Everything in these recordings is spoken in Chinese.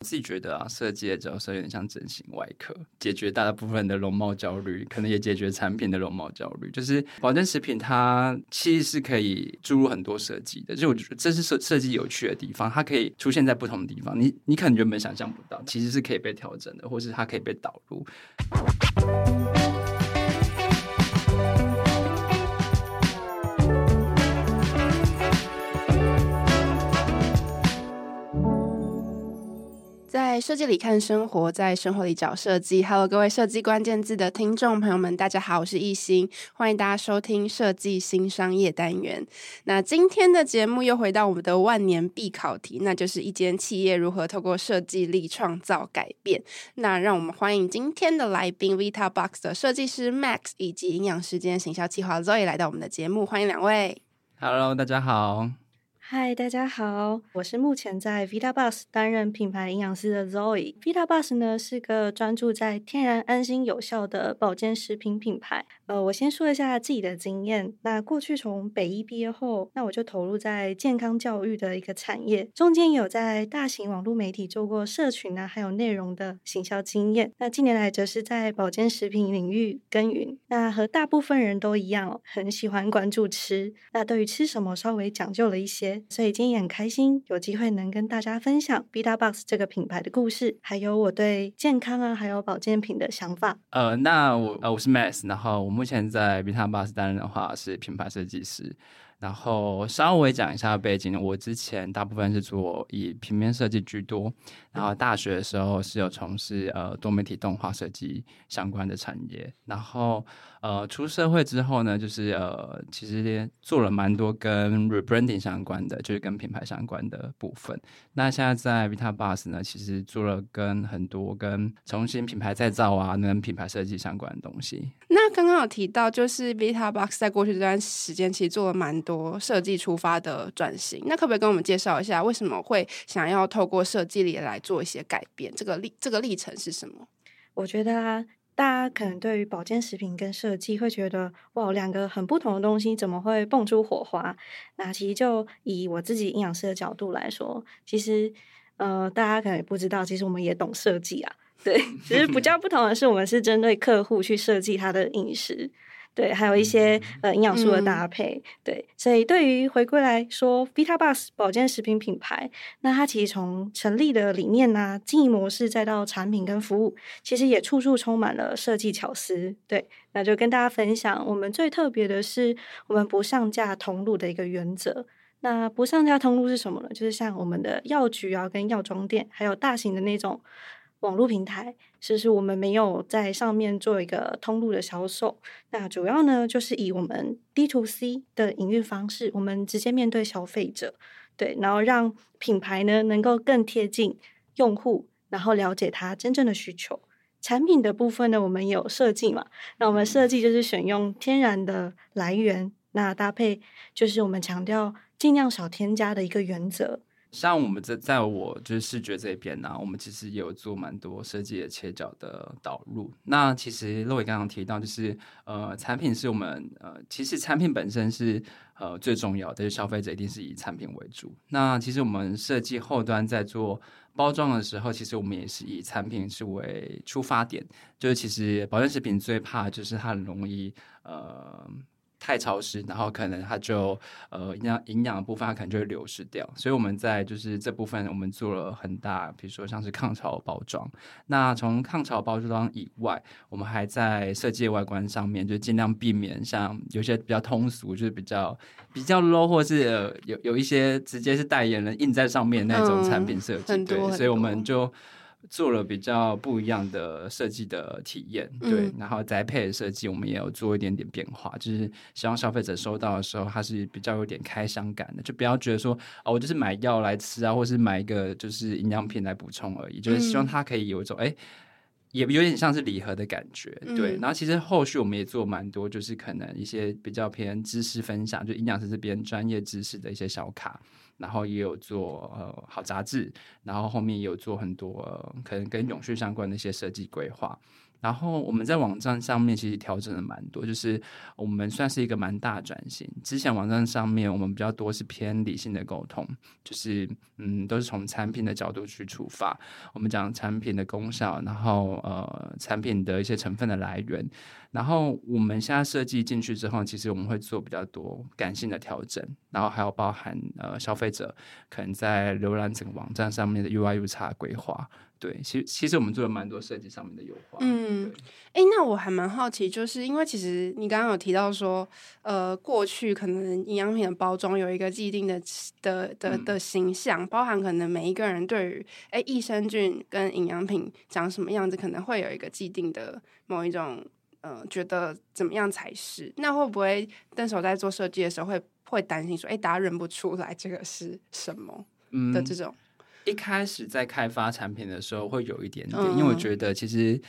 自己觉得啊，设计的角色有点像整形外科，解决大部分的容貌焦虑，可能也解决产品的容貌焦虑。就是保健食品，它其实是可以注入很多设计的，就我觉得这是设设计有趣的地方，它可以出现在不同的地方。你你可能原本想象不到，其实是可以被调整的，或是它可以被导入。在设计里看生活，在生活里找设计。Hello，各位设计关键字的听众朋友们，大家好，我是艺兴，欢迎大家收听设计新商业单元。那今天的节目又回到我们的万年必考题，那就是一间企业如何透过设计力创造改变。那让我们欢迎今天的来宾 Vitabox 的设计师 Max 以及营养师兼行销计划 Zoe 来到我们的节目，欢迎两位。Hello，大家好。嗨，大家好，我是目前在 Vitabox 担任品牌营养师的 Zoe。Vitabox 呢是个专注在天然、安心、有效的保健食品品牌。呃，我先说一下自己的经验。那过去从北医毕业后，那我就投入在健康教育的一个产业，中间有在大型网络媒体做过社群啊，还有内容的行销经验。那近年来则是在保健食品领域耕耘。那和大部分人都一样，很喜欢关注吃。那对于吃什么稍微讲究了一些。所以今天也很开心，有机会能跟大家分享 b i t a Box 这个品牌的故事，还有我对健康啊，还有保健品的想法。呃，那我呃我是 Max，然后我目前在 b i t a Box 担任的话是品牌设计师。然后稍微讲一下背景，我之前大部分是做以平面设计居多，然后大学的时候是有从事呃多媒体动画设计相关的产业，然后呃出社会之后呢，就是呃其实做了蛮多跟 rebranding 相关的，就是跟品牌相关的部分。那现在在 Vita Bus 呢，其实做了跟很多跟重新品牌再造啊，跟品牌设计相关的东西。那刚刚有提到，就是 Vitabox 在过去这段时间其实做了蛮。多设计出发的转型，那可不可以跟我们介绍一下，为什么会想要透过设计里来做一些改变？这个历这个历程是什么？我觉得啊，大家可能对于保健食品跟设计会觉得，哇，两个很不同的东西怎么会蹦出火花？那其实就以我自己营养师的角度来说，其实呃，大家可能也不知道，其实我们也懂设计啊。对，只是比较不同的是，我们是针对客户去设计他的饮食。对，还有一些呃营养素的搭配，嗯、对，所以对于回归来说，Vitabox 保健食品品牌，那它其实从成立的理念啊、经营模式，再到产品跟服务，其实也处处充满了设计巧思。对，那就跟大家分享，我们最特别的是，我们不上架通路的一个原则。那不上架通路是什么呢？就是像我们的药局啊、跟药妆店，还有大型的那种。网络平台，其实我们没有在上面做一个通路的销售。那主要呢，就是以我们 D to C 的营运方式，我们直接面对消费者，对，然后让品牌呢能够更贴近用户，然后了解他真正的需求。产品的部分呢，我们有设计嘛？那我们设计就是选用天然的来源，那搭配就是我们强调尽量少添加的一个原则。像我们在在我就是视觉这边呢、我们其实也有做蛮多设计的切角的导入。那其实洛伟刚刚提到，就是呃，产品是我们呃，其实产品本身是呃最重要的，就消费者一定是以产品为主。那其实我们设计后端在做包装的时候，其实我们也是以产品是为出发点。就是其实保健食品最怕就是它很容易呃。太潮湿，然后可能它就呃营养营养的部分它可能就会流失掉，所以我们在就是这部分我们做了很大，比如说像是抗潮包装。那从抗潮包装以外，我们还在设计外观上面就尽量避免像有些比较通俗，就是比较比较 low 或是、呃、有有一些直接是代言人印在上面那种产品设计，嗯、对，所以我们就。做了比较不一样的设计的体验，对，嗯、然后宅配的设计我们也有做一点点变化，就是希望消费者收到的时候，它是比较有点开箱感的，就不要觉得说哦，我就是买药来吃啊，或是买一个就是营养品来补充而已，就是希望它可以有一种哎、嗯，也有点像是礼盒的感觉，对。然后其实后续我们也做蛮多，就是可能一些比较偏知识分享，就营养师这边专业知识的一些小卡。然后也有做呃好杂志，然后后面也有做很多、可能跟永续相关的一些设计规划。然后我们在网站上面其实调整了蛮多，就是我们算是一个蛮大转型。之前网站上面我们比较多是偏理性的沟通，就是嗯，都是从产品的角度去出发，我们讲产品的功效，然后呃，产品的一些成分的来源。然后我们现在设计进去之后，其实我们会做比较多感性的调整，然后还有包含呃消费者可能在浏览整个网站上面的 UI、UX 规划。对，其实其实我们做了蛮多设计上面的优化。嗯，哎，那我还蛮好奇，就是因为其实你刚刚有提到说，呃，过去可能营养品的包装有一个既定的的的的形象，嗯、包含可能每一个人对于哎益生菌跟营养品长什么样子，可能会有一个既定的某一种。呃，觉得怎么样才是？那会不会邓手在做设计的时候会会担心说，哎，大家认不出来这个是什么的这种？嗯，一开始在开发产品的时候会有一点点，嗯，因为我觉得其实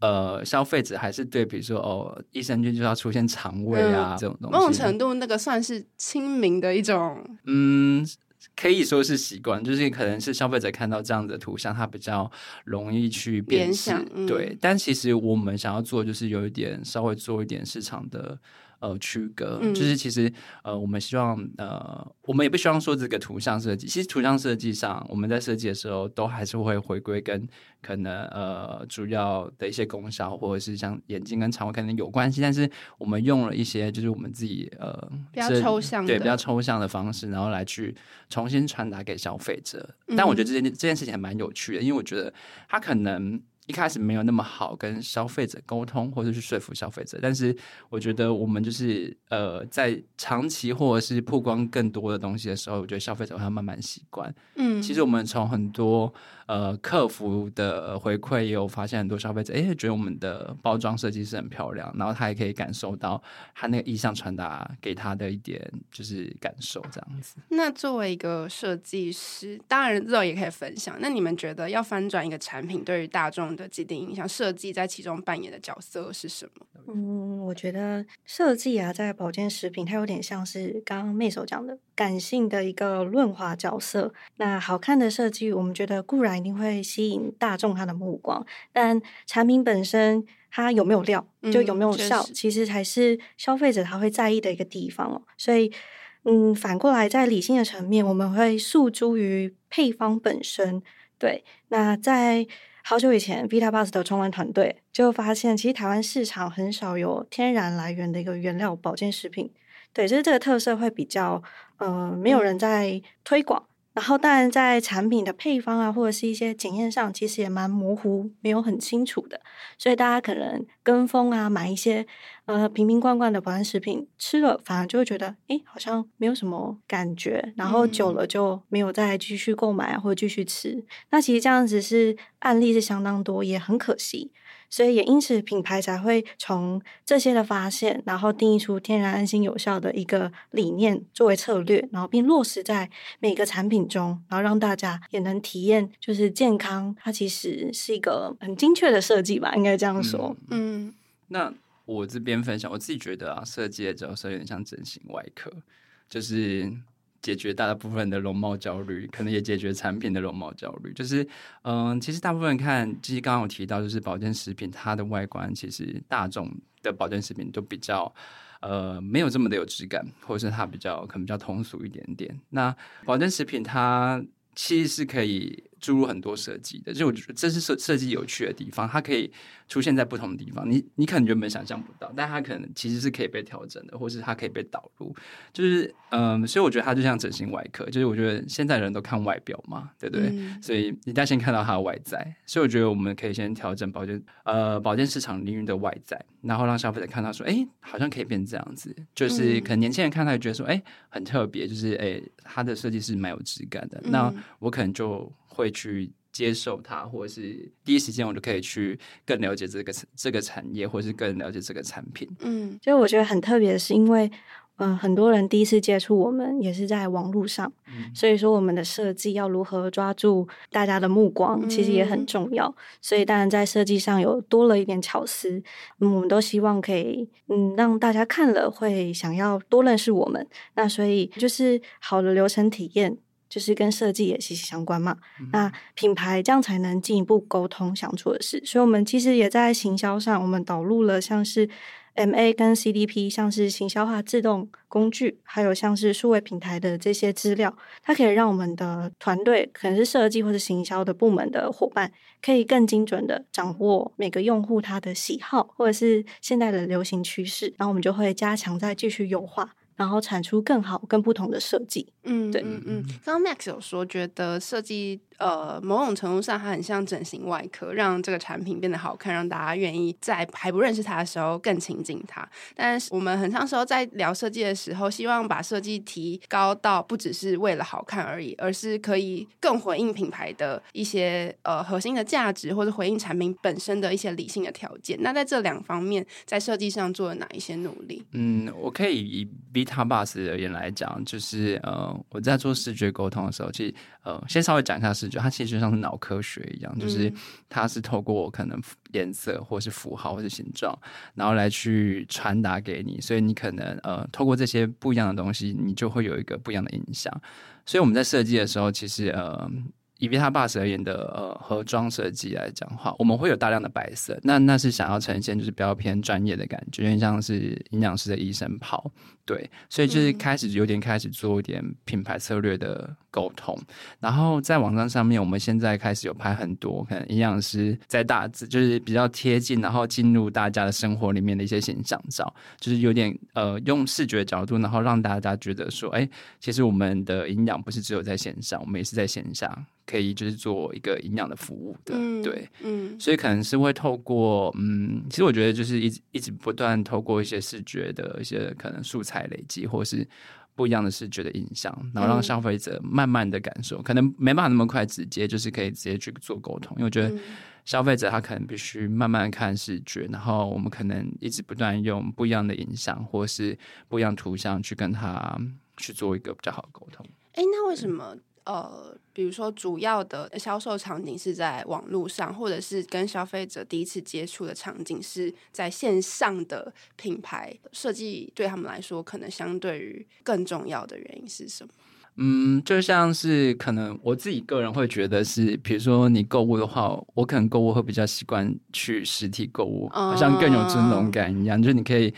呃，消费者还是对，比如说哦，益生菌就要出现肠胃啊，嗯，这种东西，某种程度那个算是亲民的一种，嗯。可以说是习惯，就是可能是消费者看到这样的图像，他比较容易去辨识。嗯、对，但其实我们想要做，就是有一点稍微做一点市场的。呃，区隔、嗯、就是其实呃，我们希望呃，我们也不希望说这个图像设计，其实图像设计上，我们在设计的时候都还是会回归跟可能呃主要的一些功效，或者是像眼睛跟肠胃可能有关系，但是我们用了一些就是我们自己呃比较抽象对比较抽象的方式，然后来去重新传达给消费者。但我觉得这件这件事情还蛮有趣的，因为我觉得它可能。一开始没有那么好跟消费者沟通，或者去说服消费者。但是我觉得我们就是呃，在长期或者是曝光更多的东西的时候，我觉得消费者会慢慢习惯。嗯，其实我们从很多呃客服的回馈也有发现，很多消费者哎觉得我们的包装设计是很漂亮，然后他也可以感受到他那个意象传达给他的一点就是感受这样子。那作为一个设计师，当然肉也可以分享。那你们觉得要翻转一个产品，对于大众的既定印象，设计在其中扮演的角色是什么？嗯，我觉得设计啊，在保健食品，它有点像是刚刚 May 所讲的感性的一个润滑角色。那好看的设计，我们觉得固然一定会吸引大众他的目光，但产品本身它有没有料，就有没有效，嗯、其实才是消费者他会在意的一个地方哦。所以，嗯，反过来在理性的层面，我们会诉诸于配方本身。对，那在。好久以前，Vita Plus 的创办团队就发现，其实台湾市场很少有天然来源的一个原料保健食品。对，就是这个特色会比较，呃，没有人在推广。然后，当然在产品的配方啊，或者是一些检验上，其实也蛮模糊，没有很清楚的。所以大家可能跟风啊，买一些呃瓶瓶罐罐的保健食品，吃了反而就会觉得，诶，好像没有什么感觉。然后久了就没有再继续购买或者继续吃。嗯。那其实这样子是案例是相当多，也很可惜。所以也因此，品牌才会从这些的发现，然后定义出天然、安心、有效的一个理念作为策略，然后并落实在每个产品中，然后让大家也能体验，就是健康，它其实是一个很精确的设计吧，应该这样说。嗯，嗯，那我这边分享，我自己觉得啊，设计的角色有点像整形外科，就是。解决大部分的容貌焦虑，可能也解决产品的容貌焦虑。就是，嗯、其实大部分人看，其实刚刚有提到，就是保健食品它的外观，其实大众的保健食品都比较，呃，没有这么的有质感，或者是它比较可能比较通俗一点点。那保健食品它其实是可以。注入很多设计的，就我觉得这是设设计有趣的地方，它可以出现在不同的地方。你你可能原本想象不到，但它可能其实是可以被调整的，或是它可以被导入。就是嗯，所以我觉得它就像整形外科，就是我觉得现在人都看外表嘛，对不对？嗯、所以你得先看到它的外在。所以我觉得我们可以先调整保健呃保健市场领域的外在，然后让消费者看到说，哎，好像可以变这样子。就是可能年轻人看他觉得说，哎，很特别，就是哎，它的设计是蛮有质感的。嗯、那我可能就。会去接受它，或者是第一时间我就可以去更了解这个这个产业，或者是更了解这个产品。嗯，就我觉得很特别的是，因为嗯、呃，很多人第一次接触我们也是在网络上，嗯、所以说我们的设计要如何抓住大家的目光，其实也很重要。嗯、所以当然在设计上有多了一点巧思，嗯，我们都希望可以嗯让大家看了会想要多认识我们。那所以就是好的流程体验。就是跟设计也息息相关嘛。嗯、那品牌这样才能进一步沟通想做的事，所以我们其实也在行销上，我们导入了像是。MA 跟 CDP 像是行销化自动工具，还有像是数位平台的这些资料，它可以让我们的团队，可能是设计或者行销的部门的伙伴，可以更精准的掌握每个用户他的喜好，或者是现在的流行趋势，然后我们就会加强再继续优化。然后产出更好、更不同的设计。嗯，对，嗯嗯。刚刚 Max 有说，觉得设计呃，某种程度上它很像整形外科，让这个产品变得好看，让大家愿意在还不认识它的时候更亲近它。但是我们很长时候在聊设计的时候，希望把设计提高到不只是为了好看而已，而是可以更回应品牌的一些呃核心的价值，或者回应产品本身的一些理性的条件。那在这两方面，在设计上做了哪一些努力？嗯，我可以以 Vitabus 而言来讲，就是呃，我在做视觉沟通的时候，其实呃，先稍微讲一下视觉，它其实就像是脑科学一样，就是它是透过可能颜色或是符号或是形状，然后来去传达给你，所以你可能呃，透过这些不一样的东西，你就会有一个不一样的印象。所以我们在设计的时候，其实呃。以 Vitabus 而言的呃盒装设计来讲话，我们会有大量的白色，那那是想要呈现就是比较偏专业的感觉，有点像是营养师的医生袍，对，所以就是开始有点开始做一点品牌策略的沟通，嗯、然后在网站上面，我们现在开始有拍很多可能营养师在大致就是比较贴近，然后进入大家的生活里面的一些形象照，就是有点呃用视觉角度，然后让大家觉得说，哎，其实我们的营养不是只有在线上，我们也是在线下。可以就是做一个营养的服务的，嗯、对，嗯，所以可能是会透过，嗯，其实我觉得就是一直一直不断透过一些视觉的一些可能素材累积，或是不一样的视觉的印象，然后让消费者慢慢的感受，嗯、可能没办法那么快直接就是可以直接去做沟通，因为我觉得消费者他可能必须慢慢看视觉，然后我们可能一直不断用不一样的影像或是不一样图像去跟他去做一个比较好的沟通。哎，那为什么？呃，比如说主要的销售场景是在网络上，或者是跟消费者第一次接触的场景是在线上的品牌设计，对他们来说可能相对于更重要的原因是什么？嗯，就像是可能我自己个人会觉得是，比如说你购物的话，我可能购物会比较习惯去实体购物，好像更有尊荣感一样，就是你可以。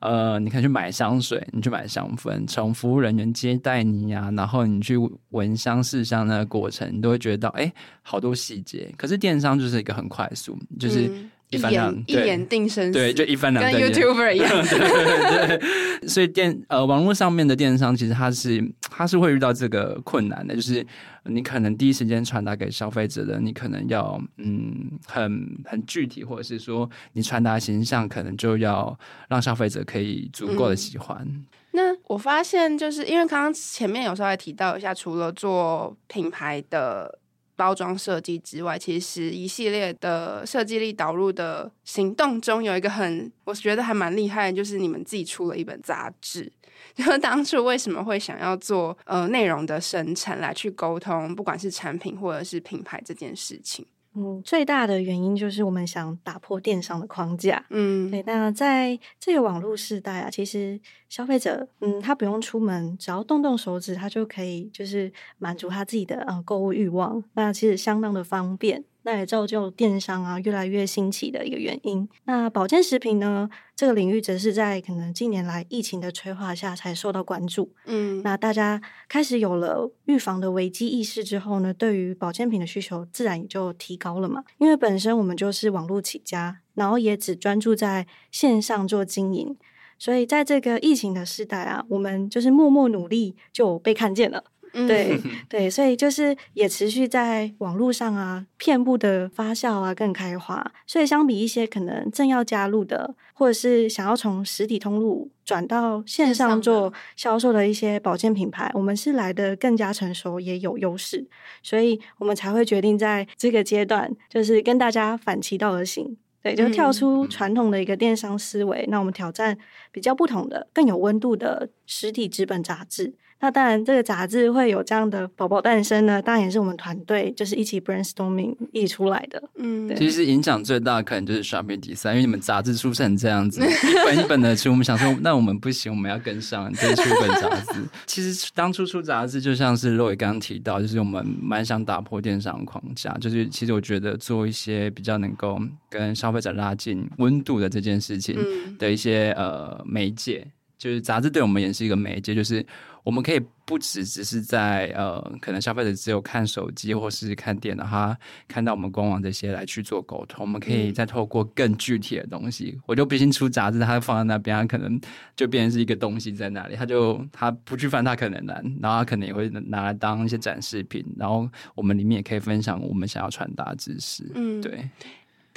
呃，你可以去买香水，你去买香氛，从服务人员接待你呀、然后你去闻香试香那个过程，你都会觉得到，哎，好多细节。可是电商就是一个很快速，就是。嗯一眼一眼定生死，对，就一翻两瞪眼，跟 YouTuber 一样。对 对对，对，所以电呃网络上面的电商，其实它是它是会遇到这个困难的，就是你可能第一时间传达给消费者的，你可能要嗯很很具体，或者是说你传达形象，可能就要让消费者可以足够的喜欢。嗯、那我发现，就是因为刚刚前面有稍微提到一下，除了做品牌的。包装设计之外，其实一系列的设计力导入的行动中，有一个很我觉得还蛮厉害的，就是你们自己出了一本杂志。然 后当初为什么会想要做呃内容的生产来去沟通，不管是产品或者是品牌这件事情？嗯，最大的原因就是我们想打破电商的框架。嗯，对。那在这个网络时代啊，其实消费者，嗯，他不用出门，只要动动手指，他就可以就是满足他自己的嗯购物欲望。那其实相当的方便。那也造就电商啊越来越兴起的一个原因。那保健食品呢，这个领域则是在可能近年来疫情的催化下才受到关注。嗯，那大家开始有了预防的危机意识之后呢，对于保健品的需求自然也就提高了嘛。因为本身我们就是网络起家，然后也只专注在线上做经营，所以在这个疫情的时代啊，我们就是默默努力就被看见了。对 对，所以就是也持续在网络上啊，遍布的发酵啊，更开花。所以相比一些可能正要加入的，或者是想要从实体通路转到线上做销售的一些保健品牌，我们是来的更加成熟，也有优势。所以我们才会决定在这个阶段，就是跟大家反其道而行。对，就跳出传统的一个电商思维，那我们挑战比较不同的、更有温度的实体纸本杂志。那当然，这个杂志会有这样的宝宝诞生呢，当然也是我们团队就是一起 brainstorming 一起出来的。嗯，其实影响最大的可能就是 Shopping Design，因为你们杂志出成这样子，一 本一本的出，我们想说，那我们不行，我们要跟上，就是出本杂志。其实当初出杂志，就像是 Roy 刚刚提到，就是我们蛮想打破电商框架，就是其实我觉得做一些比较能够跟消费者拉近温度的这件事情的一些、嗯、呃媒介。就是杂志对我们也是一个媒介，就是我们可以不只只是在呃，可能消费者只有看手机或是看电脑，他看到我们官网这些来去做沟通，我们可以再透过更具体的东西。嗯、我就不信出杂志，它放在那边，它可能就变成是一个东西在那里，他就他不去翻，他可能难，然后他可能也会拿来当一些展示品，然后我们里面也可以分享我们想要传达知识。嗯，对。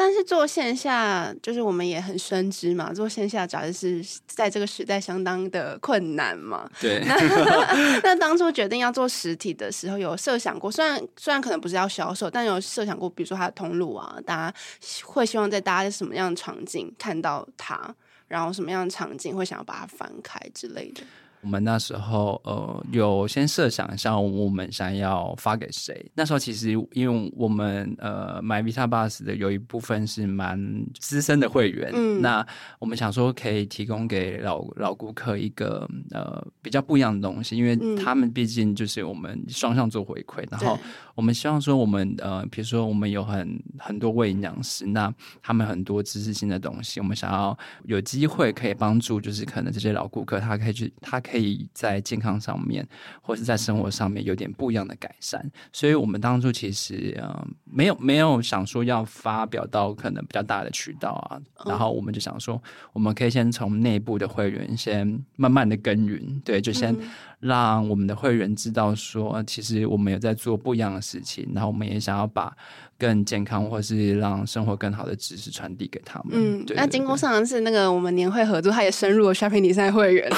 但是做线下，就是我们也很深知嘛，做线下杂志是在这个时代相当的困难嘛。对。那 那当初决定要做实体的时候，有设想过，虽然虽然可能不是要销售，但有设想过，比如说它的通路啊，大家会希望在大家什么样的场景看到它，然后什么样的场景会想要把它翻开之类的。我们那时候呃有先设想一下，我们想要发给谁。那时候其实因为我们呃买 Visa Bus 的有一部分是蛮资深的会员，嗯，那我们想说可以提供给老老顾客一个呃比较不一样的东西，因为他们毕竟就是我们双向做回馈，然后我们希望说我们呃比如说我们有很很多位营养师，那他们很多知识性的东西，我们想要有机会可以帮助，就是可能这些老顾客他可以去他。可以在健康上面，或者在生活上面有点不一样的改善，所以我们当初其实呃没有没有想说要发表到可能比较大的渠道啊，然后我们就想说，我们可以先从内部的会员先慢慢的耕耘，对，就先让我们的会员知道说，其实我们有在做不一样的事情，然后我们也想要把。更健康，或是让生活更好的知识传递给他们。嗯，那经过上一次那个我们年会合作，他也深入了 Shopping Design 会员。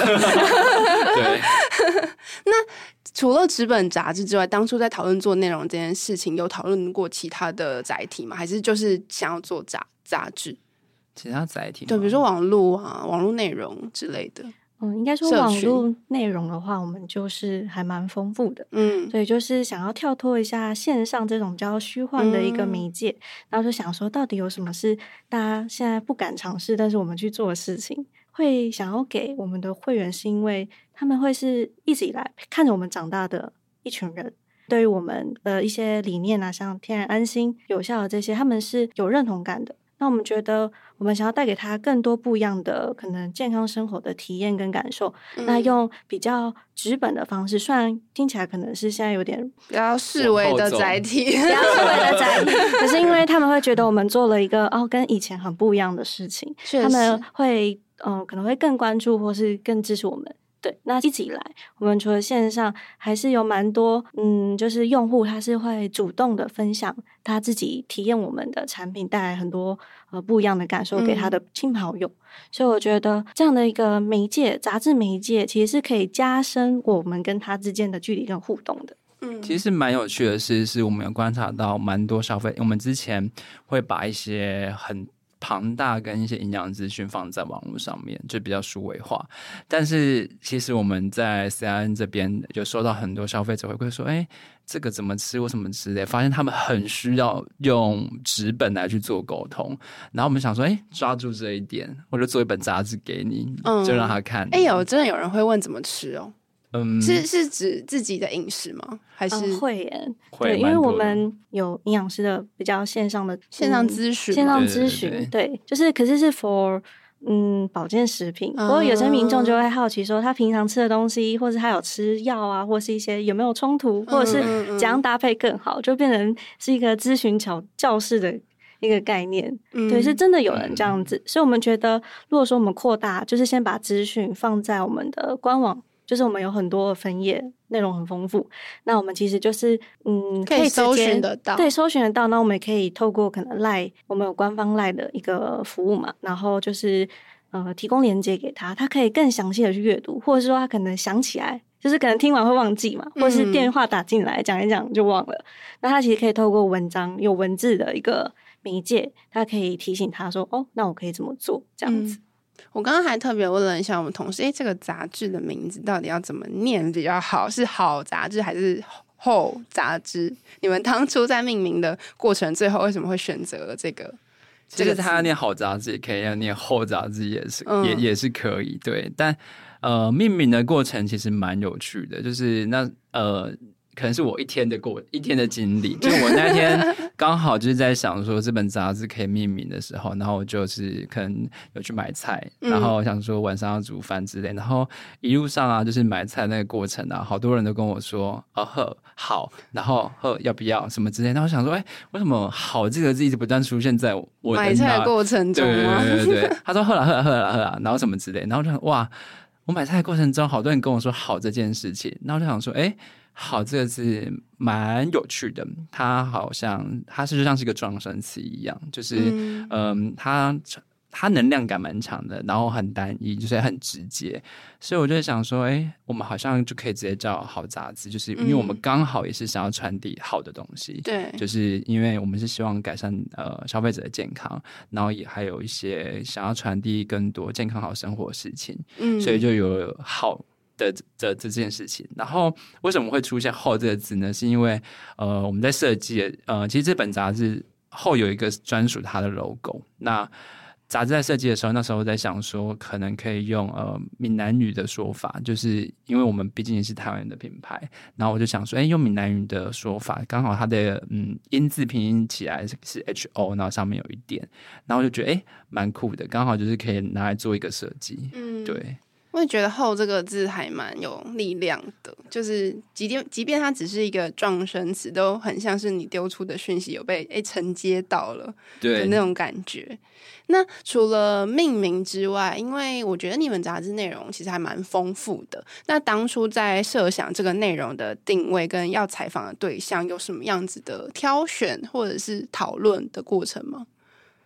对。那除了纸本杂志之外，当初在讨论做内容这件事情，有讨论过其他的载体吗？还是就是想要做杂杂志？其他载体？对，比如说网络啊，网络内容之类的。嗯，应该说网络内容的话，我们就是还蛮丰富的。嗯，所以，就是想要跳脱一下线上这种比较虚幻的一个媒介，嗯、然后就想说，到底有什么是大家现在不敢尝试，但是我们去做的事情，会想要给我们的会员，是因为他们会是一直以来看着我们长大的一群人，对于我们的一些理念啊，像天然安心、有效的这些，他们是有认同感的。那我们觉得，我们想要带给他更多不一样的可能健康生活的体验跟感受。嗯、那用比较直本的方式，虽然听起来可能是现在有点比较示威的载 体，比较示威的载体，可是因为他们会觉得我们做了一个哦，跟以前很不一样的事情，他们会嗯、呃，可能会更关注或是更支持我们。对，那一直以来，我们除了线上，还是有蛮多，嗯，就是用户他是会主动的分享他自己体验我们的产品，带来很多呃不一样的感受给他的亲朋好友。嗯、所以我觉得这样的一个媒介，杂志媒介，其实是可以加深我们跟他之间的距离跟互动的。嗯，其实蛮有趣的是，是我们有观察到蛮多消费，我们之前会把一些很。庞大跟一些营养资讯放在网络上面，就比较数位化。但是其实我们在 CIN 这边就收到很多消费者回馈说：“哎，这个怎么吃？我怎么吃的？”发现他们很需要用纸本来去做沟通。然后我们想说：“哎，抓住这一点，我就做一本杂志给你，嗯、就让他看。”哎，有真的有人会问怎么吃哦。嗯，是是指自己的饮食吗？还是、嗯、会耶？会对，因为我们有营养师的比较线上的线上咨询，线上咨询，对，对，对，对，就是可是是 for 嗯保健食品。不过有些民众就会好奇说，他平常吃的东西，或是他有吃药啊，或是一些有没有冲突，或者是怎样搭配更好，就变成是一个咨询教教室的一个概念。嗯、对，是真的有人这样子，所以我们觉得，如果说我们扩大，就是先把资讯放在我们的官网。就是我们有很多分页，内容很丰富。那我们其实就是，嗯，可以搜寻得到，对，搜寻得到。那我们也可以透过可能 LINE，我们有官方 LINE 的一个服务嘛，然后就是呃，提供链接给他，他可以更详细的去阅读，或者是说他可能想起来，就是可能听完会忘记嘛，或者是电话打进来讲、嗯、一讲就忘了。那他其实可以透过文章，有文字的一个媒介，他可以提醒他说，哦，那我可以怎么做？这样子。嗯我刚刚还特别问了一下我们同事，哎，这个杂志的名字到底要怎么念比较好？是好杂志还是厚杂志？你们当初在命名的过程，最后为什么会选择了这个？其实他要念好杂志也可以，要念厚杂志也是，嗯、也也是可以。对，但呃，命名的过程其实蛮有趣的，就是那呃。可能是我一天的过一天的经历，就我那天刚好就是在想说这本杂志可以命名的时候，然后我就是可能有去买菜，然后想说晚上要煮饭之类，然后一路上啊，就是买菜那个过程啊，好多人都跟我说哦呵好，然后呵要不要什么之类，然后我想说哎，为什么好这个字一直不断出现在我的买菜的过程中吗？对对对对，他说呵啦呵啦呵啦呵啦，然后什么之类，然后就想哇，我买菜的过程中好多人跟我说好这件事情，然后我就想说哎。好，这个字蛮有趣的。它好像它是就像是一个撞声词一样，就是嗯、呃，它它能量感蛮强的，然后很单一，就是很直接。所以我就想说，哎，我们好像就可以直接叫好杂志，就是因为我们刚好也是想要传递好的东西。对、嗯，就是因为我们是希望改善呃消费者的健康，然后也还有一些想要传递更多健康好生活的事情。嗯，所以就有好。的的这件事情，然后为什么会出现“后”这个字呢？是因为呃，我们在设计呃，其实这本杂志后有一个专属它的 logo。那杂志在设计的时候，那时候在想说，可能可以用呃闽南语的说法，就是因为我们毕竟也是台湾人的品牌。然后我就想说，哎，用闽南语的说法，刚好它的嗯音字拼音起来是 H O，然后上面有一点，然后我就觉得哎蛮酷的，刚好就是可以拿来做一个设计。嗯，对。我也觉得“后”这个字还蛮有力量的，就是即便即便它只是一个撞声词，都很像是你丢出的讯息有被诶承接到了，对的那种感觉。那除了命名之外，因为我觉得你们杂志内容其实还蛮丰富的。那当初在设想这个内容的定位跟要采访的对象，有什么样子的挑选或者是讨论的过程吗？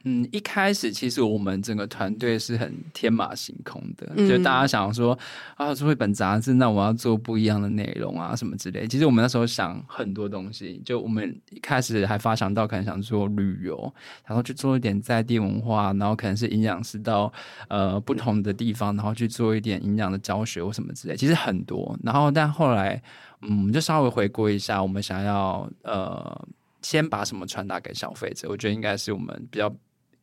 嗯，一开始其实我们整个团队是很天马行空的，嗯、就大家想说啊，做一本杂志，那我要做不一样的内容啊，什么之类。其实我们那时候想很多东西，就我们一开始还发想到可能想做旅游，然后去做一点在地文化，然后可能是营养师到呃不同的地方，然后去做一点营养的教学或什么之类。其实很多，然后但后来嗯，我们就稍微回顾一下，我们想要呃先把什么传达给消费者，我觉得应该是我们比较。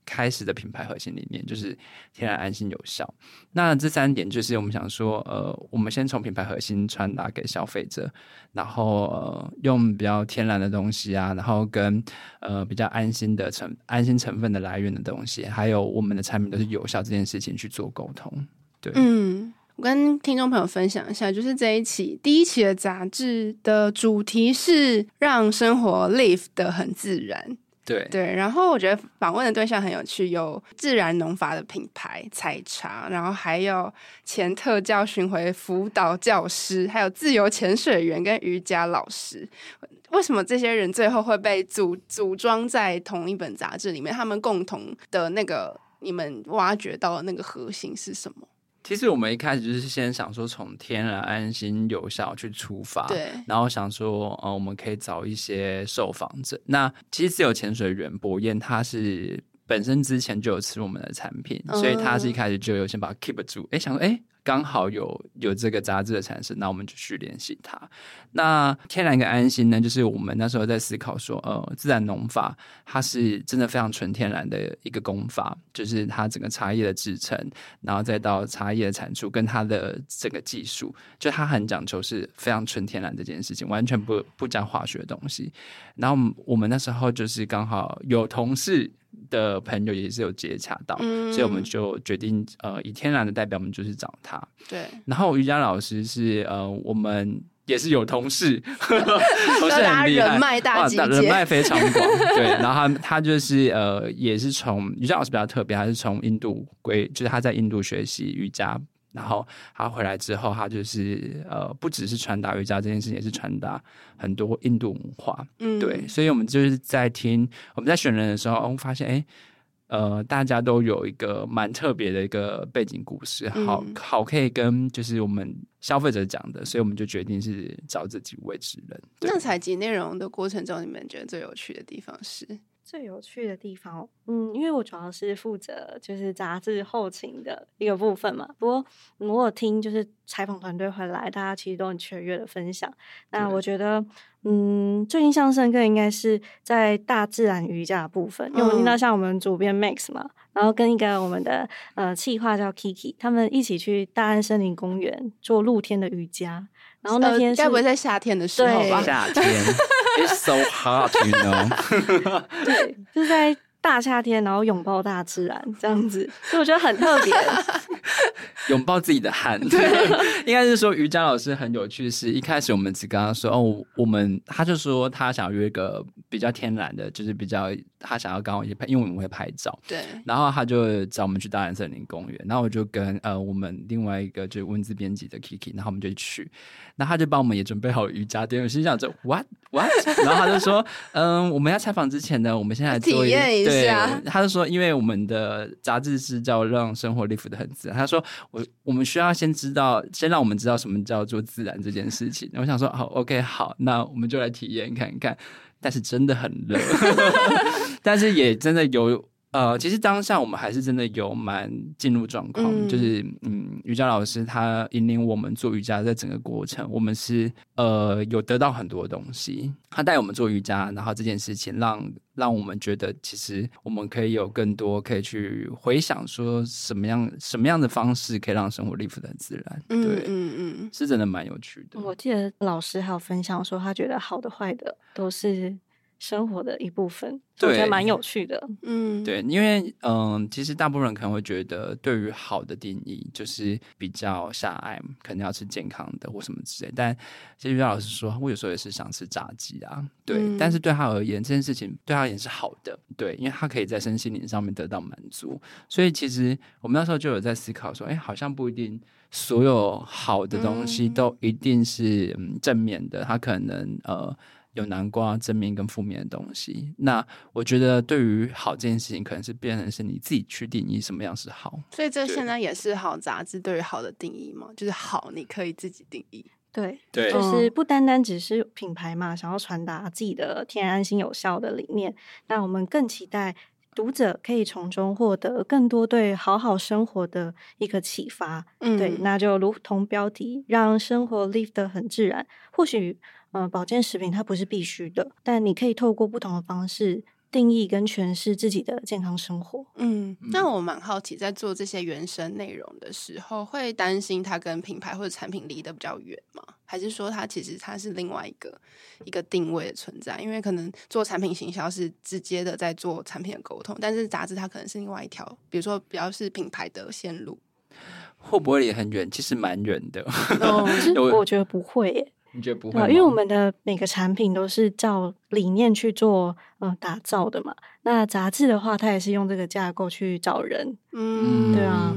开始的品牌核心理念就是天然、安心、有效。那这三点就是我们想说，呃，我们先从品牌核心传达给消费者，然后呃，用比较天然的东西啊，然后跟呃比较安心的成安心成分的来源的东西，还有我们的产品都是有效这件事情去做沟通。对，嗯，我跟听众朋友分享一下，就是这一期第一期的杂志的主题是让生活 live 得很自然。对对，然后我觉得访问的对象很有趣，有自然农法的品牌采茶，然后还有前特教巡回辅导教师，还有自由潜水员跟瑜伽老师。为什么这些人最后会被组组装在同一本杂志里面？他们共同的那个你们挖掘到的那个核心是什么？其实我们一开始就是先想说从天然、安心、有效去出发，对，然后想说，呃，我们可以找一些受访者。那其实自由潜水员博彦，他是本身之前就有吃我们的产品，嗯、所以他是一开始就有先把它 keep 住。哎，想说，哎。刚好有有这个杂志的产生，那我们就去联系他。那天然跟安心呢，就是我们那时候在思考说，呃，自然农法它是真的非常纯天然的一个工法，就是它整个茶叶的制程，然后再到茶叶的产出跟它的整个技术，就它很讲求是非常纯天然这件事情，完全不不加化学的东西。然后我们那时候就是刚好有同事。的朋友也是有接洽到，嗯、所以我们就决定，呃，以天然的代表，我们就是找他。对，然后瑜伽老师是，呃，我们也是有同事，同事很厉害，人脉大集，人脉非常广。对，然后他他就是，呃，也是从瑜伽老师比较特别，他是从印度归，就是他在印度学习瑜伽。然后他回来之后，他就是呃，不只是传达瑜伽这件事情，也是传达很多印度文化。嗯，对，所以我们就是在听我们在选人的时候，我们发现哎，呃，大家都有一个蛮特别的一个背景故事，好好可以跟就是我们消费者讲的，所以我们就决定是找这几位职人。那采集内容的过程中，你们觉得最有趣的地方是？最有趣的地方，嗯，因为我主要是负责就是杂志后勤的一个部分嘛。不过我有听就是采访团队回来，大家其实都很雀跃的分享。那我觉得，嗯，最印象深刻应该是在大自然瑜伽的部分，因为我听到像我们主编 Max 嘛，然后跟一个我们的呃企划叫 Kiki，他们一起去大安森林公园做露天的瑜伽。然后那天该不会在夏天的时候吧？夏天。It's so hot, you know. 对，就是在 大夏天，然后拥抱大自然这样子，所以我觉得很特别。拥抱自己的汗，对，应该是说瑜伽老师很有趣。是一开始我们只跟他说哦，我们他就说他想要约一个比较天然的，就是比较他想要跟我一起拍，因为我们会拍照。对，然后他就找我们去大蓝森林公园，然后我就跟呃我们另外一个就是文字编辑的 Kiki，然后我们就去，那他就帮我们也准备好瑜伽垫。我心想着 What What？然后他就说嗯，我们要采访之前呢，我们现在做一体对，他就说，因为我们的杂志是叫让生活 live 的很自然，他说。我我们需要先知道，先让我们知道什么叫做自然这件事情。我想说，好，OK，好，那我们就来体验看看。但是真的很热，但是也真的有。呃，其实当下我们还是真的有蛮进入状况，嗯、就是嗯，瑜伽老师他引领我们做瑜伽在整个过程，我们是呃有得到很多东西。他带我们做瑜伽，然后这件事情让让我们觉得，其实我们可以有更多可以去回想，说什么样什么样的方式可以让生活 live 得很自然。对，嗯嗯，嗯是真的蛮有趣的。我记得老师还有分享说，他觉得好的坏的都是。生活的一部分，我觉得蛮有趣的。嗯，对，因为嗯，其实大部分人可能会觉得，对于好的定义就是比较狭隘，可能要吃健康的或什么之类。但其实于老师说，我有时候也是想吃炸鸡啊。对，嗯、但是对他而言，这件事情对他而言是好的。对，因为他可以在身心灵上面得到满足。所以其实我们那时候就有在思考说，哎，好像不一定所有好的东西都一定是嗯正面的，他可能呃。有南瓜正面跟负面的东西，那我觉得对于好这件事情，可能是变成是你自己去定义什么样是好。所以这现在也是好杂志对于好的定义吗？就是好，你可以自己定义。对对，就是不单单只是品牌嘛，想要传达自己的天然、安心、有效的理念。那我们更期待读者可以从中获得更多对好好生活的一个启发。嗯，对，那就如同标题，让生活 live 得很自然。或许。嗯，保健食品它不是必须的，但你可以透过不同的方式定义跟诠释自己的健康生活。嗯，那我蛮好奇，在做这些原生内容的时候，会担心它跟品牌或者产品离得比较远吗？还是说它其实它是另外一个一个定位的存在？因为可能做产品行销是直接的在做产品的沟通，但是杂志它可能是另外一条，比如说比较是品牌的线路，会不会离很远？其实蛮远的。哦，我觉得不会耶。你觉得不会？因为我们的每个产品都是照理念去做呃打造的嘛。那杂志的话，它也是用这个架构去找人。嗯，对啊。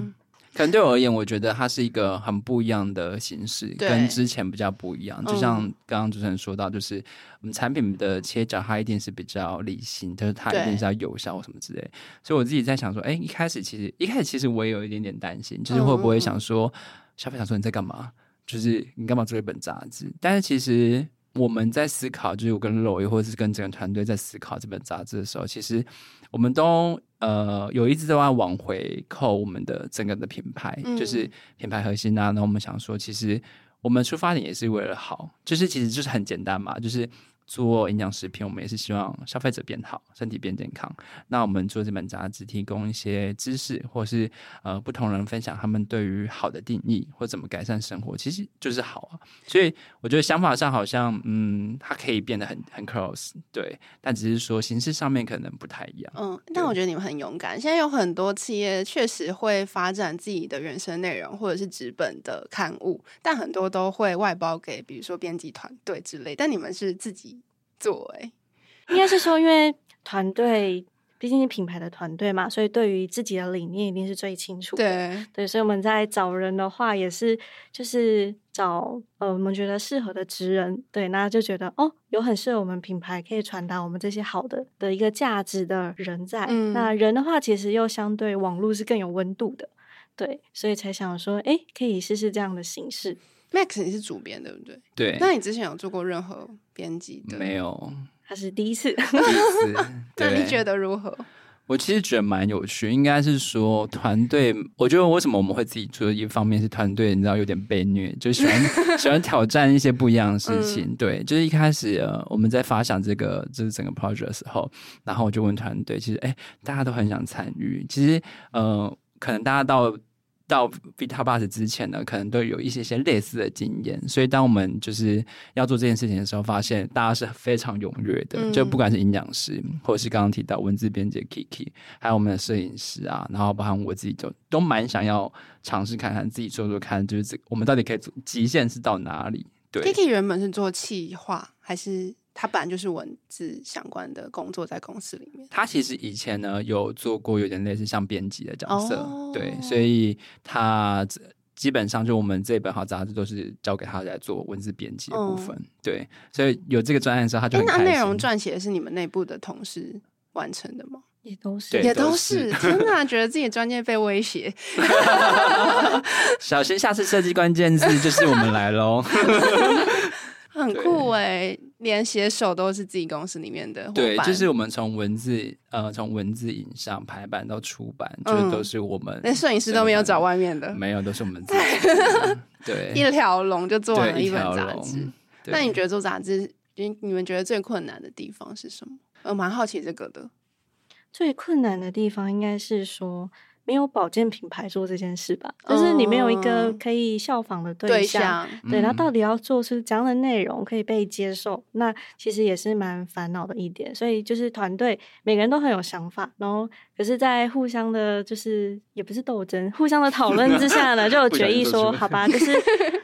可能对我而言，我觉得它是一个很不一样的形式，跟之前比较不一样。就像刚刚主持人说到，就是我们产品的切角，它一定是比较理性，就是它一定是要有效或什么之类。所以我自己在想说，哎，一开始其实一开始其实我也有一点点担心，就是会不会想说，消费者说你在干嘛？就是你干嘛做一本杂志？但是其实我们在思考，就是我跟罗伊或者是跟整个团队在思考这本杂志的时候，其实我们都呃有一直都在往回扣我们的整个的品牌，嗯、就是品牌核心啊。那我们想说，其实我们出发点也是为了好，就是其实就是很简单嘛，就是。做营养食品，我们也是希望消费者变好，身体变健康。那我们做这本杂志，提供一些知识，或是呃不同人分享他们对于好的定义，或怎么改善生活，其实就是好啊。所以我觉得想法上好像，嗯，它可以变得很很 close，对。但只是说形式上面可能不太一样。嗯，但我觉得你们很勇敢。现在有很多企业确实会发展自己的原生内容，或者是纸本的刊物，但很多都会外包给，比如说编辑团队之类。但你们是自己。做哎，应该是说，因为团队毕竟是品牌的团队嘛，所以对于自己的理念一定是最清楚的。对对，所以我们在找人的话，也是就是找呃我们觉得适合的职人。对，那就觉得哦，有很适合我们品牌可以传达我们这些好的的一个价值的人在。嗯，那人的话，其实又相对网络是更有温度的。对，所以才想说，哎，可以试试这样的形式。Max，你是主编对不对？对。那你之前有做过任何编辑的？没有。他是第一次。第一次，那你觉得如何？我其实觉得蛮有趣，应该是说团队。我觉得为什么我们会自己做？一方面是团队，你知道有点被虐，就喜欢 喜欢挑战一些不一样的事情。嗯、对，就是一开始呃，我们在发想这个就是整个 project 的时候，然后我就问团队，其实哎，大家都很想参与。其实呃，可能大家到。到 Vita Bus 之前呢，可能都有一些些类似的经验，所以当我们就是要做这件事情的时候，发现大家是非常踊跃的，嗯、就不管是营养师，或者是刚刚提到文字编辑 Kiki，还有我们的摄影师啊，然后包含我自己就，就都蛮想要尝试看看自己做做看，就是这我们到底可以做极限是到哪里？对，Kiki 原本是做企划还是？他本来就是文字相关的工作，在公司里面。他其实以前呢有做过有点类似像编辑的角色，哦、对，所以他基本上就我们这本好杂志都是交给他来做文字编辑的部分，嗯、对，所以有这个专案的时候，他就很开心。那内容撰写的是你们内部的同事完成的吗？也都是，也都是，真的觉得自己专业被威胁。小心下次设计关键字就是我们来喽。很酷哎，对连写手都是自己公司里面的。对，就是我们从文字呃，从文字影像排版到出版，嗯、就是都是我们。连摄影师都没有找外面的，没有，都是我们自己。对，一条龙就做完了一本杂志。那你觉得做杂志，你你们觉得最困难的地方是什么？我蛮好奇这个的。最困难的地方应该是说。没有保健品牌做这件事吧？就是你没有一个可以效仿的对象，对，对，那到底要做出怎样的内容可以被接受？那其实也是蛮烦恼的一点。所以就是团队每个人都很有想法，然后可是，在互相的，就是也不是斗争，互相的讨论之下呢，就有决议说，好吧，就是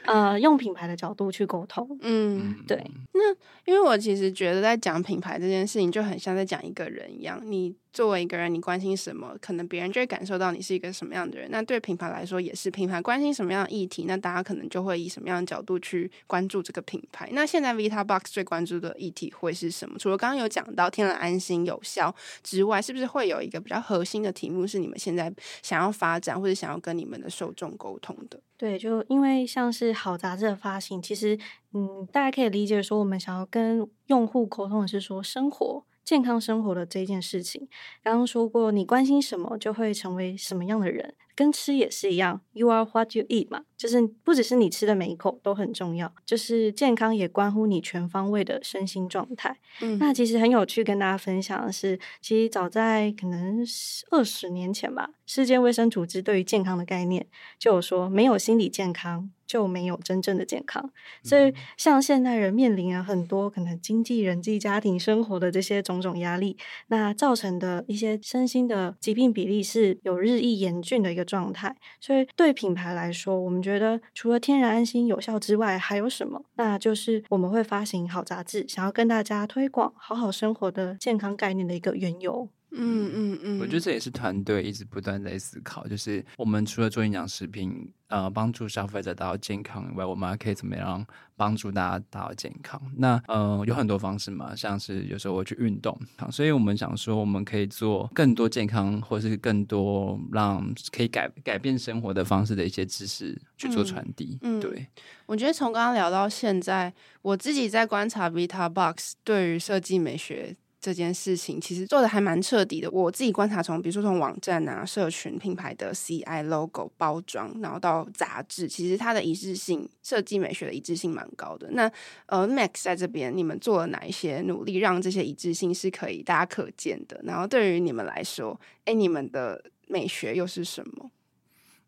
呃，用品牌的角度去沟通。嗯，对。那因为我其实觉得，在讲品牌这件事情，就很像在讲一个人一样，你。作为一个人，你关心什么，可能别人就会感受到你是一个什么样的人。那对品牌来说也是，品牌关心什么样的议题，那大家可能就会以什么样的角度去关注这个品牌。那现在 Vita Box 最关注的议题会是什么？除了刚刚有讲到天然安心有效之外，是不是会有一个比较核心的题目是你们现在想要发展或者想要跟你们的受众沟通的？对，就因为像是好杂志的发行，其实嗯，大家可以理解说，我们想要跟用户沟通的是说生活。健康生活的这件事情，刚刚说过，你关心什么，就会成为什么样的人。跟吃也是一样，You are what you eat 嘛，就是不只是你吃的每一口都很重要，就是健康也关乎你全方位的身心状态。嗯，那其实很有趣，跟大家分享的是，其实早在可能二十年前吧，世界卫生组织对于健康的概念就有说，没有心理健康就没有真正的健康。所以，像现代人面临了很多可能经济、人际、家庭生活的这些种种压力，那造成的一些身心的疾病比例是有日益严峻的一个状态，所以对品牌来说，我们觉得除了天然安心有效之外，还有什么？那就是我们会发行好杂志，想要跟大家推广好好生活的健康概念的一个缘由。嗯嗯嗯，我觉得这也是团队一直不断在思考，就是我们除了做营养食品，呃，帮助消费者达到健康以外，我们还可以怎么样帮助大家达到健康？那呃，有很多方式嘛，像是有时候我去运动，所以我们想说，我们可以做更多健康，或是更多让可以改改变生活的方式的一些知识去做传递。嗯，对嗯，我觉得从刚刚聊到现在，我自己在观察 Vita Box 对于设计美学。这件事情其实做的还蛮彻底的。我自己观察从，比如说从网站啊、社群、品牌的 CI、logo、包装，然后到杂志，其实它的一致性、设计美学的一致性蛮高的。那呃，Max 在这边，你们做了哪一些努力，让这些一致性是可以大家可见的？然后对于你们来说，哎，你们的美学又是什么？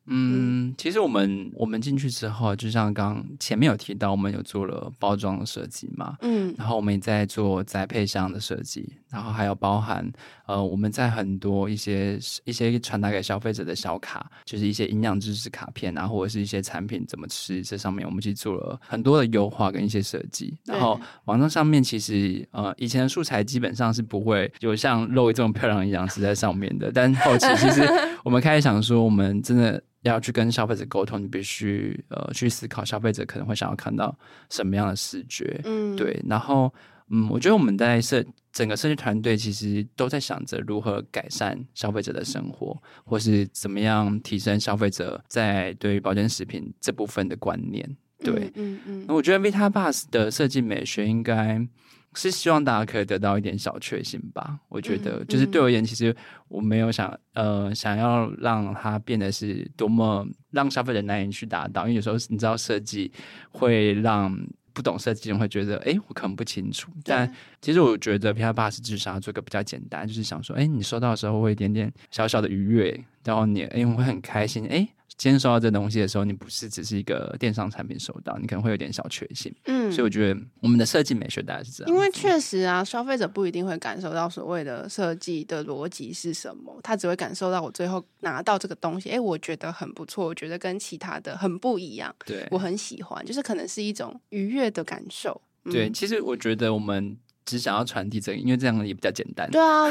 嗯，其实我们我们进去之后，就像刚前面有提到，我们有做了包装的设计嘛，嗯，然后我们也在做宅配箱的设计，然后还有包含呃，我们在很多一些一些传达给消费者的小卡，就是一些营养知识卡片啊，或者是一些产品怎么吃，这上面我们去做了很多的优化跟一些设计。然后网站上面其实呃，以前的素材基本上是不会有像肉这么漂亮的营养师在上面的，但后期其实 我们开始想说，我们真的。要去跟消费者沟通，你必须呃去思考消费者可能会想要看到什么样的视觉，嗯，对。然后，嗯，我觉得我们在设整个设计团队其实都在想着如何改善消费者的生活，或是怎么样提升消费者在对于保健食品这部分的观念。对，嗯嗯。那、我觉得 Vita Bus 的设计美学应该。是希望大家可以得到一点小确幸吧。我觉得，嗯、就是对我而言，其实我没有想呃想要让它变得是多么让消费者难以去达到，因为有时候你知道设计会让不懂设计人会觉得，哎，我可能不清楚。但其实我觉得 Vivaba 是至少做个比较简单，就是想说，哎，你收到的时候会有一点点小小的愉悦，然后你哎我会很开心，哎。今天收到这东西的时候，你不是只是一个电商产品收到，你可能会有点小确幸。嗯，所以我觉得我们的设计美学大概是这样。因为确实啊，消费者不一定会感受到所谓的设计的逻辑是什么，他只会感受到我最后拿到这个东西，哎，我觉得很不错，我觉得跟其他的很不一样，对，我很喜欢，就是可能是一种愉悦的感受。嗯、对，其实我觉得我们。只想要传递这个，因为这样也比较简单。对啊，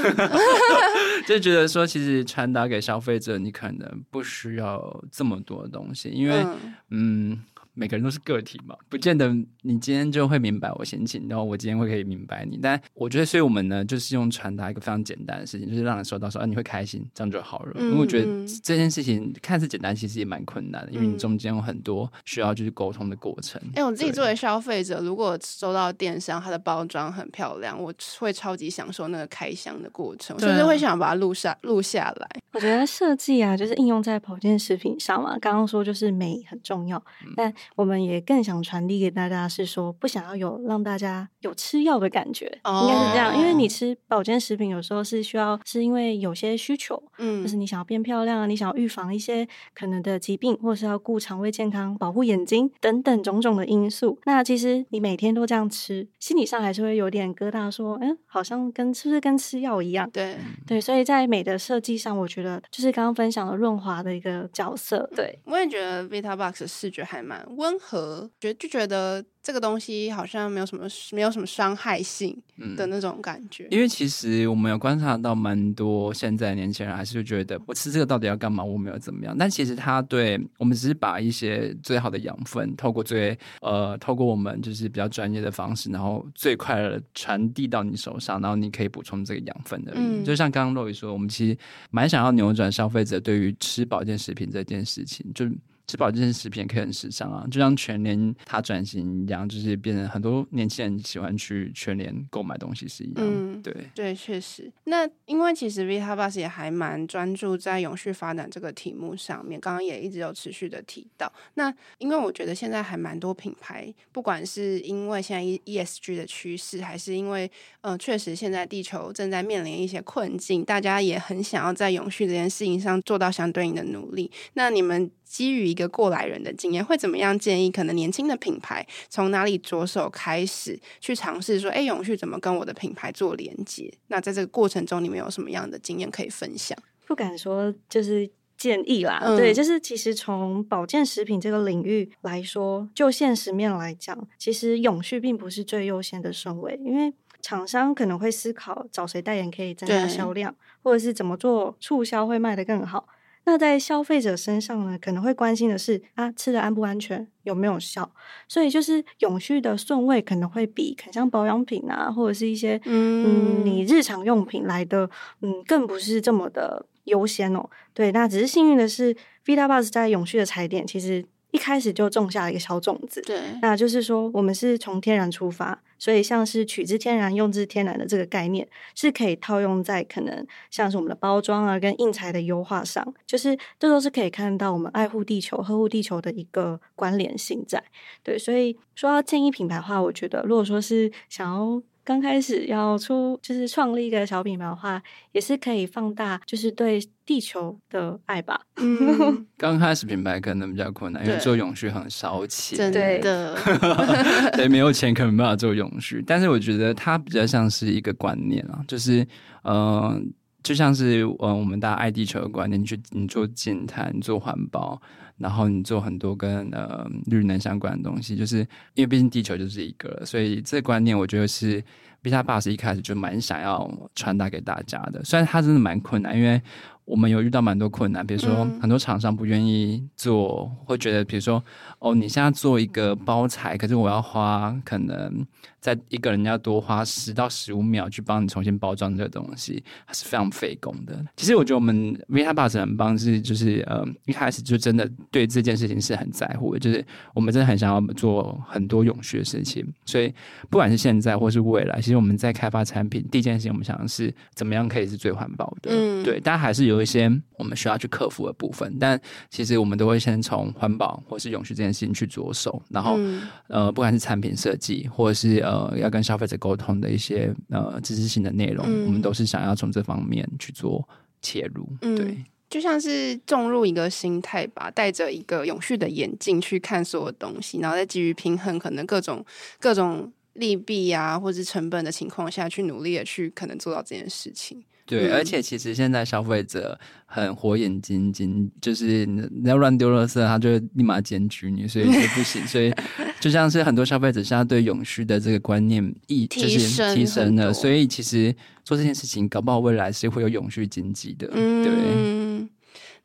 就觉得说，其实传达给消费者，你可能不需要这么多东西，因为嗯。嗯每个人都是个体嘛，不见得你今天就会明白我心情，然后我今天会可以明白你。但我觉得，所以我们呢，就是用传达一个非常简单的事情，就是让人收到说，啊，你会开心，这样就好了。嗯、因为我觉得这件事情看似简单，其实也蛮困难的，因为你中间有很多需要就是沟通的过程。哎、嗯，我自己作为消费者，如果收到电商，它的包装很漂亮，我会超级享受那个开箱的过程，甚至会想把它录下录下来。我觉得设计啊，就是应用在保健食品上嘛。刚刚说就是美很重要，嗯、但我们也更想传递给大家是说，不想要有让大家有吃药的感觉，哦应该是这样。因为你吃保健食品，有时候是需要，是因为有些需求，嗯，就是你想要变漂亮啊，你想要预防一些可能的疾病，或是要顾肠胃健康、保护眼睛等等种种的因素。那其实你每天都这样吃，心理上还是会有点疙瘩，说，嗯，好像跟是不是跟吃药一样？对对，所以在美的设计上，我觉得就是刚刚分享的润滑的一个角色。对，我也觉得 Vitabox 视觉还蛮温和。觉就觉得这个东西好像没有什么没有什么伤害性的那种感觉，嗯，因为其实我们有观察到蛮多现在年轻人还是就觉得我吃这个到底要干嘛？我没有怎么样，但其实他对我们只是把一些最好的养分透过最呃透过我们就是比较专业的方式，然后最快的传递到你手上，然后你可以补充这个养分的。嗯，就像刚刚 Roy 说，我们其实蛮想要扭转消费者对于吃保健食品这件事情，就。吃保健食品可以很时尚啊，就像全联它转型一样，就是变成很多年轻人喜欢去全联购买东西是一样。嗯，对对，确实。那因为其实 Vita Bus 也还蛮专注在永续发展这个题目上面，刚刚也一直有持续的提到。那因为我觉得现在还蛮多品牌，不管是因为现在 ESG 的趋势，还是因为嗯、呃，确实现在地球正在面临一些困境，大家也很想要在永续这件事情上做到相对应的努力。那你们基于一个过来人的经验，会怎么样建议？可能年轻的品牌从哪里着手开始去尝试说，哎，永续怎么跟我的品牌做连接？那在这个过程中，你们有什么样的经验可以分享？不敢说就是建议啦，嗯、对，就是其实从保健食品这个领域来说，就现实面来讲，其实永续并不是最优先的顺位，因为厂商可能会思考找谁代言可以增加销量，或者是怎么做促销会卖得更好。那在消费者身上呢，可能会关心的是啊，吃的安不安全，有没有效？所以就是永续的顺位可能会比很像保养品啊，或者是一些嗯，嗯，你日常用品来的，嗯，更不是这么的优先哦。对，那只是幸运的是，Vitabox 在永续的踩点其实。一开始就种下了一个小种子，对，那就是说我们是从天然出发，所以像是取之天然，用之天然的这个概念是可以套用在可能像是我们的包装啊跟印材的优化上，就是这都是可以看到我们爱护地球、呵护地球的一个关联性在。对，所以说要建议品牌的话，我觉得如果说是想要。刚开始要出就是创立一个小品牌的话，也是可以放大就是对地球的爱吧。嗯，刚开始品牌可能比较困难，因为做永续很烧钱。真的，对，没有钱可能没办法做永续。但是我觉得它比较像是一个观念啊，就是嗯、呃，就像是嗯，我们大家爱地球的观念，你去你做减碳，你做环保。然后你做很多跟呃绿能相关的东西，就是因为毕竟地球就是一个，所以这观念我觉得是 b i t a b o s 一开始就蛮想要传达给大家的。虽然它真的蛮困难，因为我们有遇到蛮多困难，比如说很多厂商不愿意做，会觉得比如说哦，你现在做一个包材，可是我要花可能。在一个人要多花十到十五秒去帮你重新包装这个东西，还是非常费工的。其实我觉得我们 v i t a b o s 很棒，是就是呃一开始就真的对这件事情是很在乎的，就是我们真的很想要做很多永续的事情。所以不管是现在或是未来，其实我们在开发产品第一件事情，我们想的是怎么样可以是最环保的。嗯，对，但还是有一些我们需要去克服的部分。但其实我们都会先从环保或是永续这件事情去着手，然后、嗯、呃不管是产品设计或者是呃。呃，要跟消费者沟通的一些呃知识性的内容，嗯，我们都是想要从这方面去做切入。嗯，对，就像是种入一个心态吧，带着一个永续的眼镜去看所有东西，然后再基于平衡可能各种各种利弊啊，或者成本的情况下去努力的去可能做到这件事情。对，而且其实现在消费者很火眼金睛，就是你要乱丢垃圾，他就立马检举你，所以就不行。所以 就像是很多消费者现在对永续的这个观念意就是提升了，所以其实做这件事情，搞不好未来是会有永续经济的，嗯、对。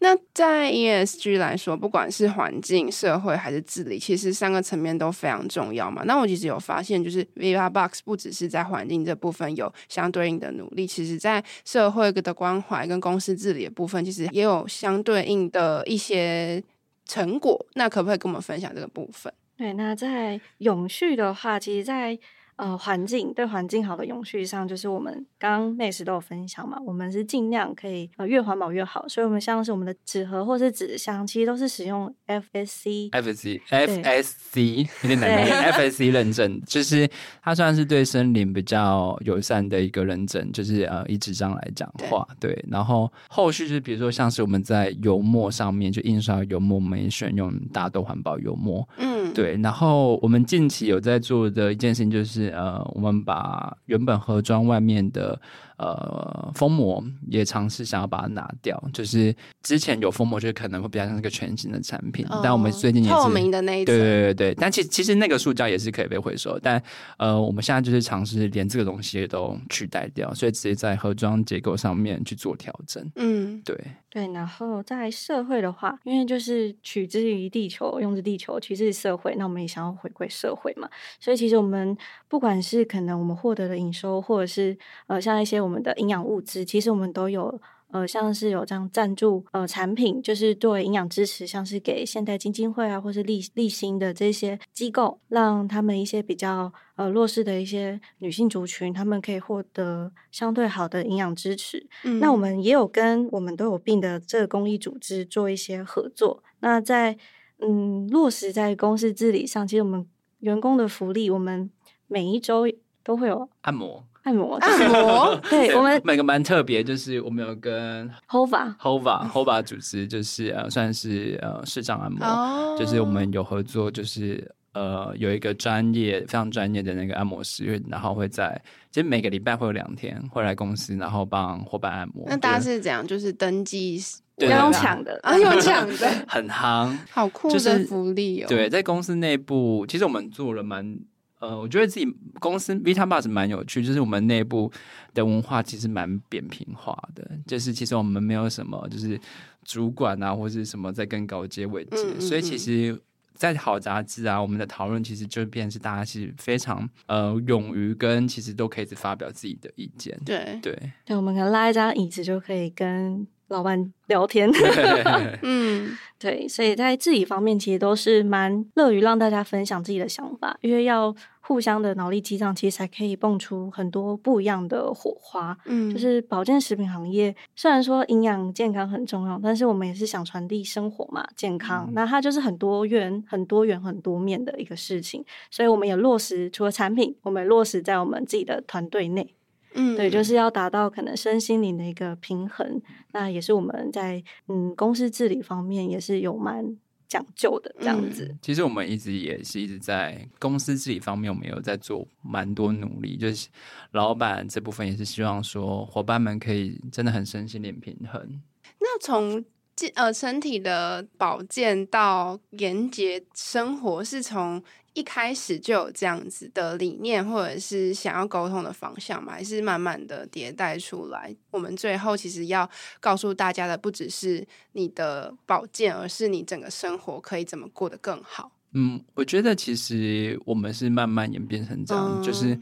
那在 ESG 来说，不管是环境、社会还是治理，其实三个层面都非常重要嘛。那我其实有发现，就是 Vivabox 不只是在环境这部分有相对应的努力，其实在社会的关怀跟公司治理的部分，其实也有相对应的一些成果。那可不可以跟我们分享这个部分？对，那在永续的话，其实，在呃，环境对环境好的永续上，就是我们刚刚那时都有分享嘛，我们是尽量可以呃越环保越好，所以我们像是我们的纸盒或是纸箱，其实都是使用 FSC FSC FSC 有点难念，FSC 认证，就是它算是对森林比较友善的一个认证，就是呃以纸张来讲话，对，对，然后后续就是比如说像是我们在油墨上面就印刷油墨，我们也选用大豆环保油墨，嗯，对，然后我们近期有在做的一件事情就是。呃，我们把原本盒装外面的。呃，封膜也尝试想要把它拿掉，就是之前有封膜，就可能会比较像是个全新的产品。哦、但我们最近也是透明的那一种，对对对对。但其其实那个塑胶也是可以被回收，但呃，我们现在就是尝试连这个东西也都取代掉，所以直接在盒装结构上面去做调整。嗯，对对。然后在社会的话，因为就是取之于地球，用之地球，取之于社会，那我们也想要回归社会嘛。所以其实我们不管是可能我们获得的营收，或者是呃像一些。我们的营养物质，其实我们都有，呃，像是有这样赞助，呃，产品就是作为营养支持，像是给现代基金会啊，或是立立新的这些机构，让他们一些比较呃弱势的一些女性族群，他们可以获得相对好的营养支持。嗯，那我们也有跟我们都有病的这个公益组织做一些合作。那在嗯落实在公司治理上，其实我们员工的福利，我们每一周都会有按摩。按摩，按摩，对，我们每个蛮特别，就是我们有跟 Hova Hova Hova 组织，就是呃，算是呃视障按摩，oh. 就是我们有合作，就是呃有一个专业非常专业的那个按摩师，然后会在其实每个礼拜会有两天会来公司，然后帮伙伴按摩。那大家是怎样？就是登记要用抢的啊，用抢的，很夯，好酷的福利哦。对，在公司内部，其实我们做了蛮。呃，我觉得自己公司 Vita Bus 蛮有趣，就是我们内部的文化其实蛮扁平化的，就是其实我们没有什么就是主管啊，或是什么在更高阶位阶，嗯嗯嗯，所以其实，在好杂志啊，我们的讨论其实就变成是大家其实非常呃勇于跟其实都可以发表自己的意见，对对。对，我们可能拉一张椅子就可以跟老板聊天，嗯，对，所以在自己方面，其实都是蛮乐于让大家分享自己的想法，因为要互相的脑力激荡，其实才可以蹦出很多不一样的火花。嗯，就是保健食品行业，虽然说营养健康很重要，但是我们也是想传递生活嘛，健康，嗯、那它就是很多元、很多元、很多面的一个事情，所以我们也落实除了产品，我们也落实在我们自己的团队内。嗯，对，就是要达到可能身心灵的一个平衡，那也是我们在嗯公司治理方面也是有蛮讲究的这样子。嗯，其实我们一直也是一直在公司治理方面，我们有在做蛮多努力，就是老板这部分也是希望说伙伴们可以真的很身心灵平衡。那从呃，身体的保健到连接生活，是从一开始就有这样子的理念，或者是想要沟通的方向嘛？还是慢慢的迭代出来？我们最后其实要告诉大家的，不只是你的保健，而是你整个生活可以怎么过得更好。嗯，我觉得其实我们是慢慢演变成这样，嗯、就是。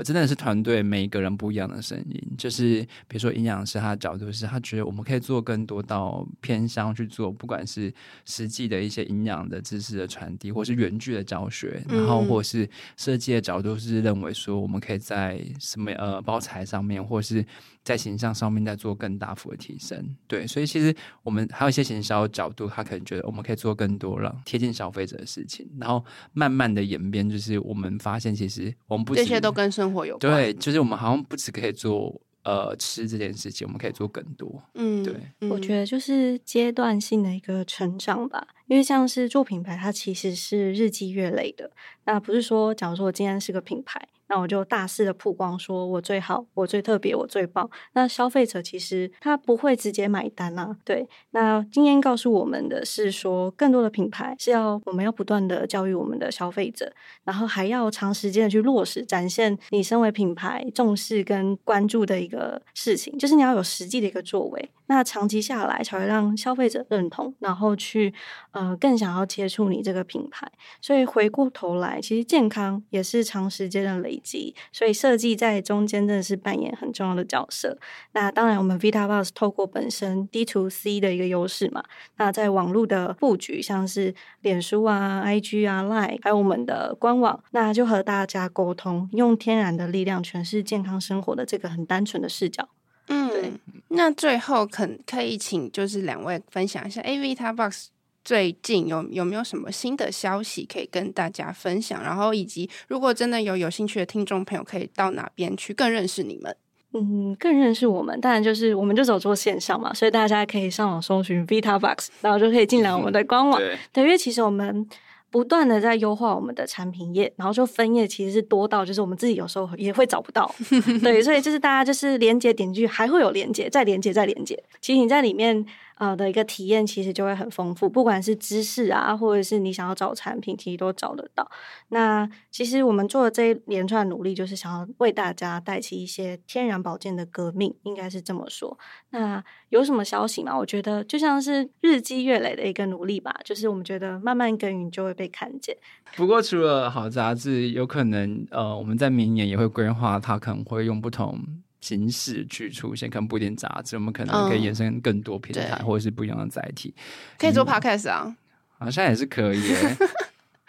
我真的是团队每一个人不一样的声音，就是比如说营养师他的角度是他觉得我们可以做更多到偏乡去做，不管是实际的一些营养的知识的传递，或是原句的教学，然后或是设计的角度是认为说我们可以在什么呃包材上面，或是。在形象上面再做更大幅的提升，对，所以其实我们还有一些行销角度，他可能觉得我们可以做更多了贴近消费者的事情，然后慢慢的演变，就是我们发现其实我们不这些都跟生活有关，对，就是我们好像不只可以做呃吃这件事情，我们可以做更多，嗯，对，我觉得就是阶段性的一个成长吧，因为像是做品牌，它其实是日积月累的，那不是说假如说我今天是个品牌。那我就大肆的曝光，说我最好，我最特别，我最棒。那消费者其实他不会直接买单啊。对，那经验告诉我们的是说，更多的品牌是要我们要不断的教育我们的消费者，然后还要长时间的去落实，展现你身为品牌重视跟关注的一个事情，就是你要有实际的一个作为。那长期下来才会让消费者认同，然后去呃更想要接触你这个品牌。所以回过头来，其实健康也是长时间的累积，所以设计在中间真的是扮演很重要的角色。那当然，我们 Vita Box 透过本身 D to C 的一个优势嘛，那在网络的布局，像是脸书啊、IG 啊、Line，还有我们的官网，那就和大家沟通，用天然的力量诠释健康生活的这个很单纯的视角。嗯，对。那最后可可以请就是两位分享一下 A VitaBox 最近有有没有什么新的消息可以跟大家分享？然后以及如果真的有有兴趣的听众朋友，可以到哪边去更认识你们？嗯，更认识我们，当然就是我们就走做线上嘛，所以大家可以上网搜寻 Vita Box，然后就可以进来我们的官网。对，对，因为其实我们。不断的在优化我们的产品页，然后就分页其实是多到就是我们自己有时候也会找不到，对，所以就是大家就是连接点击还会有连接，再连接再连接，其实你在里面。啊的一个体验其实就会很丰富，不管是知识啊，或者是你想要找产品，其实都找得到。那其实我们做的这一连串努力，就是想要为大家带起一些天然保健的革命，应该是这么说。那有什么消息吗？我觉得就像是日积月累的一个努力吧，就是我们觉得慢慢耕耘就会被看见。不过除了好杂志，有可能呃，我们在明年也会规划，它可能会用不同。形式去出现，可能不一定杂志，我们可能可以延伸更多平台，嗯、或者是不一样的载体，可以做 podcast 啊，好像也是可以。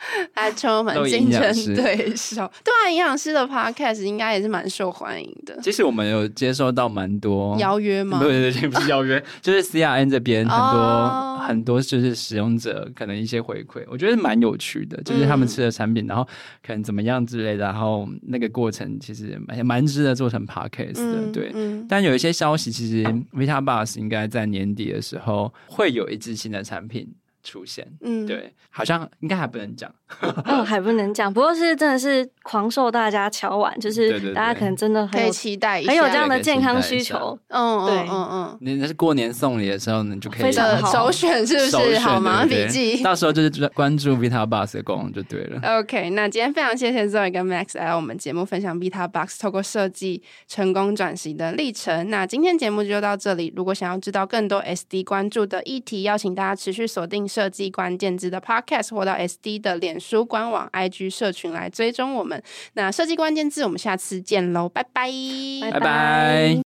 还充满竞争对手，对啊，营养师的 podcast 应该也是蛮受欢迎的。其实我们有接收到蛮多邀约吗？对对对，不是邀约，就是 CRN 这边很多、哦、很多就是使用者可能一些回馈，我觉得蛮有趣的，就是他们吃的产品，然后可能怎么样之类的，然后那个过程其实蛮蛮值得做成 podcast 的。嗯、对，嗯、但有一些消息，其实 Vita Bus 应该在年底的时候会有一支新的产品。出现，嗯，对，好像应该还不能讲，嗯，还不能讲。不过是真的是狂受大家敲碗，就是大家可能真的很可以期待一下，很有这样的健康需求。嗯，对，嗯嗯。你那是过年送礼的时候你，就可以非常好首选，是不是？好吗？笔记。到时候就是关注 Vita Box 的功能就对了。OK，那今天非常谢谢 Zoe 跟 Max 来我们节目分享 Vita Box 透过设计成功转型的历程。那今天节目就到这里。如果想要知道更多 SD 关注的议题，邀请大家持续锁定。设计关键字的 Podcast，或到 SD 的脸书官网、IG 社群来追踪我们。那设计关键字，我们下次见喽，拜拜，拜拜。